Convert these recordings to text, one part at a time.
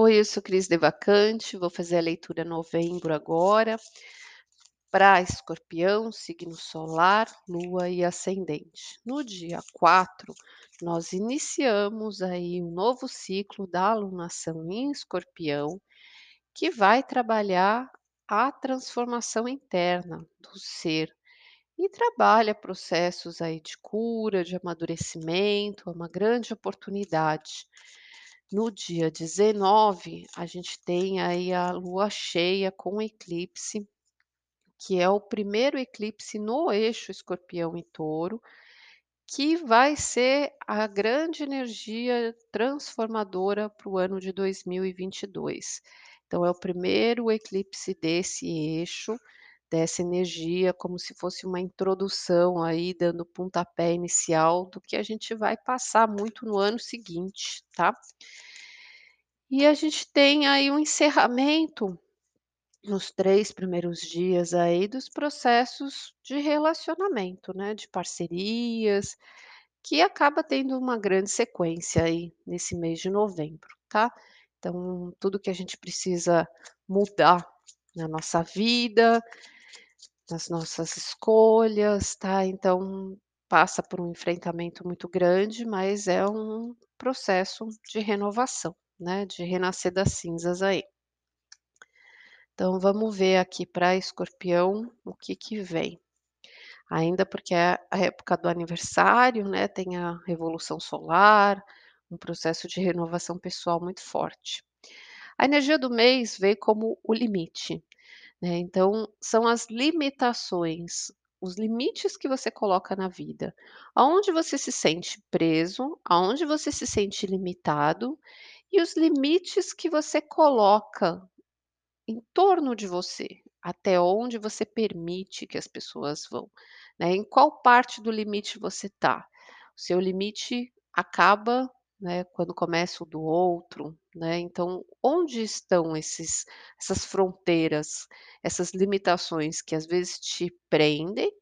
Oi, eu sou Cris Devacante, vou fazer a leitura novembro agora, para Escorpião, signo solar, lua e ascendente. No dia 4, nós iniciamos aí um novo ciclo da alunação em Escorpião, que vai trabalhar a transformação interna do ser e trabalha processos aí de cura, de amadurecimento, é uma grande oportunidade. No dia 19, a gente tem aí a lua cheia com eclipse, que é o primeiro eclipse no eixo Escorpião e Touro, que vai ser a grande energia transformadora para o ano de 2022. Então, é o primeiro eclipse desse eixo, dessa energia, como se fosse uma introdução aí, dando pontapé inicial do que a gente vai passar muito no ano seguinte, tá? E a gente tem aí um encerramento nos 3 primeiros dias aí dos processos de relacionamento, né, de parcerias, que acaba tendo uma grande sequência aí nesse mês de novembro, tá? Então, tudo que a gente precisa mudar na nossa vida, nas nossas escolhas, tá? Então, passa por um enfrentamento muito grande, mas é um processo de renovação, né, de renascer das cinzas aí. Então vamos ver aqui para Escorpião o que que vem. Ainda porque é a época do aniversário, né, tem a revolução solar, um processo de renovação pessoal muito forte. A energia do mês veio como o limite, né, então são as limitações, os limites que você coloca na vida. Aonde você se sente preso, aonde você se sente limitado, e os limites que você coloca em torno de você, até onde você permite que as pessoas vão, né, em qual parte do limite você está. O seu limite acaba, né, quando começa o do outro, né, então onde estão esses essas fronteiras, essas limitações que às vezes te prendem,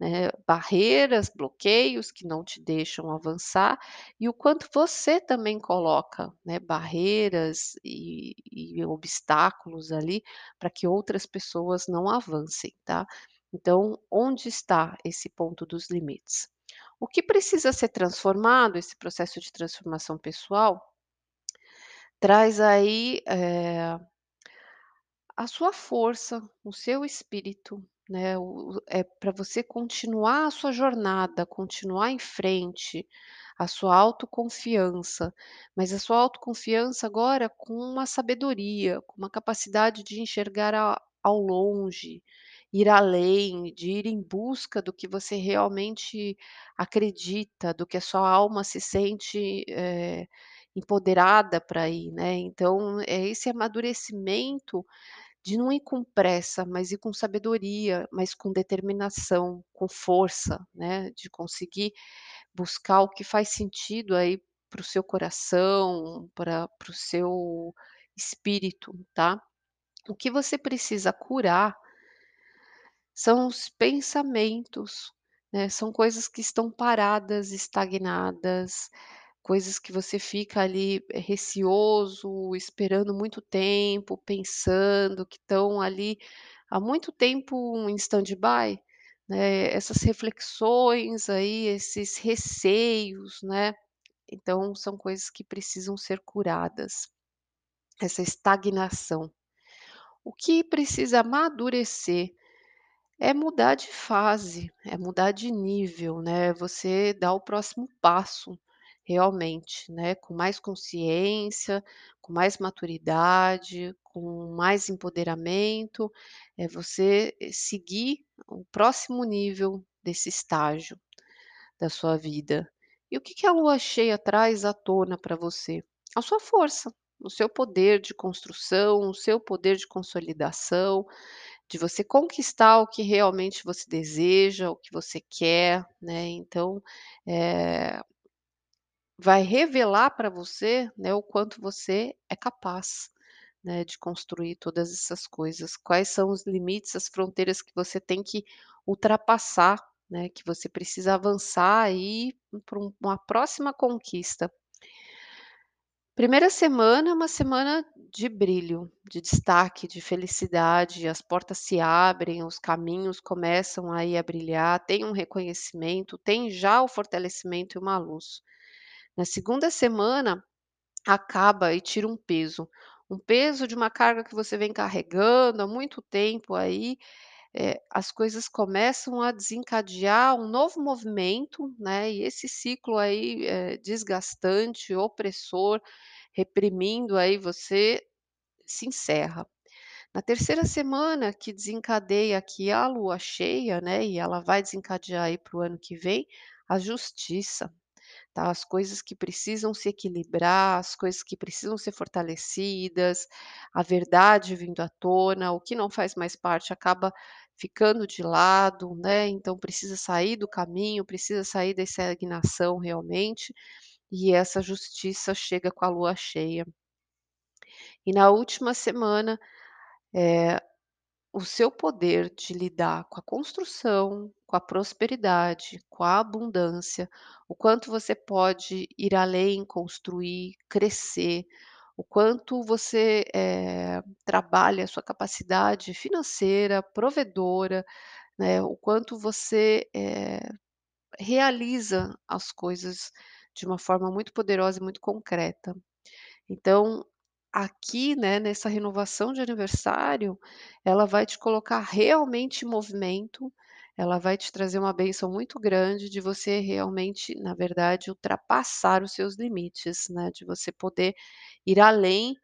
né, barreiras, bloqueios que não te deixam avançar, e o quanto você também coloca, né, barreiras e e obstáculos ali, para que outras pessoas não avancem, tá. Então, onde está esse ponto dos limites? O que precisa ser transformado, esse processo de transformação pessoal, traz aí, eh a sua força, o seu espírito, né, o é para você continuar a sua jornada, continuar em frente, a sua autoconfiança, mas a sua autoconfiança agora com uma sabedoria, com uma capacidade de enxergar a ao longe, ir além, de ir em busca do que você realmente acredita, do que a sua alma se sente, eh, empoderada para ir, né. Então, é esse amadurecimento de não ir com pressa, mas ir com sabedoria, mas com determinação, com força, né, de conseguir buscar o que faz sentido aí para o seu coração, para o seu espírito, tá. O que você precisa curar são os pensamentos, né, são coisas que estão paradas, estagnadas, coisas que você fica ali eh, receoso, esperando muito tempo, pensando, que estão ali há muito tempo em stand-by, né, essas reflexões aí, esses receios, né, então são coisas que precisam ser curadas, essa estagnação. O que precisa amadurecer é mudar de fase, é mudar de nível, né, você dá o próximo passo, realmente, né, com mais consciência, com mais maturidade, com mais empoderamento, é você eh, seguir o próximo nível desse estágio da sua vida. E o que que a lua cheia traz à tona para você? A sua força, o seu poder de construção, o seu poder de consolidação, de você conquistar o que realmente você deseja, o que você quer, né, então, eh, vai revelar para você, né, o quanto você é capaz, né, de construir todas essas coisas. Quais são os limites, as fronteiras que você tem que ultrapassar, né, que você precisa avançar aí para um uma próxima conquista. Primeira semana é uma semana de brilho, de destaque, de felicidade, as portas se abrem, os caminhos começam aí a brilhar, tem um reconhecimento, tem já o fortalecimento e uma luz. Na segunda semana, acaba e tira um peso, um peso de uma carga que você vem carregando há muito tempo aí, eh, as coisas começam a desencadear um novo movimento, né, e esse ciclo aí, eh, desgastante, opressor, reprimindo aí você, se encerra. Na terceira semana que desencadeia aqui a lua cheia, né, e ela vai desencadear aí para o ano que vem, a justiça, tá, as coisas que precisam se equilibrar, as coisas que precisam ser fortalecidas, a verdade vindo à tona, o que não faz mais parte acaba ficando de lado, né, então precisa sair do caminho, precisa sair da estagnação realmente, e essa justiça chega com a lua cheia. E na última semana, eh, o seu poder de lidar com a construção, com a prosperidade, com a abundância, o quanto você pode ir além, construir, crescer, o quanto você, eh, trabalha a sua capacidade financeira, provedora, né, o quanto você, eh, realiza as coisas de uma forma muito poderosa e muito concreta. Então, aqui, né, nessa renovação de aniversário, ela vai te colocar realmente em movimento, ela vai te trazer uma bênção muito grande de você realmente, na verdade, ultrapassar os seus limites, né, de você poder ir além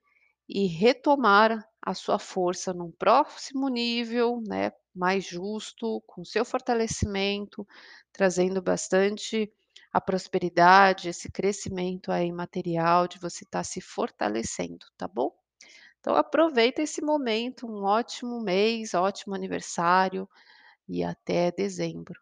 e retomar a sua força num próximo nível, né, mais justo, com seu fortalecimento, trazendo bastante a prosperidade, esse crescimento aí material de você estar se fortalecendo, tá bom? Então aproveita esse momento, um ótimo mês, ótimo aniversário e até dezembro.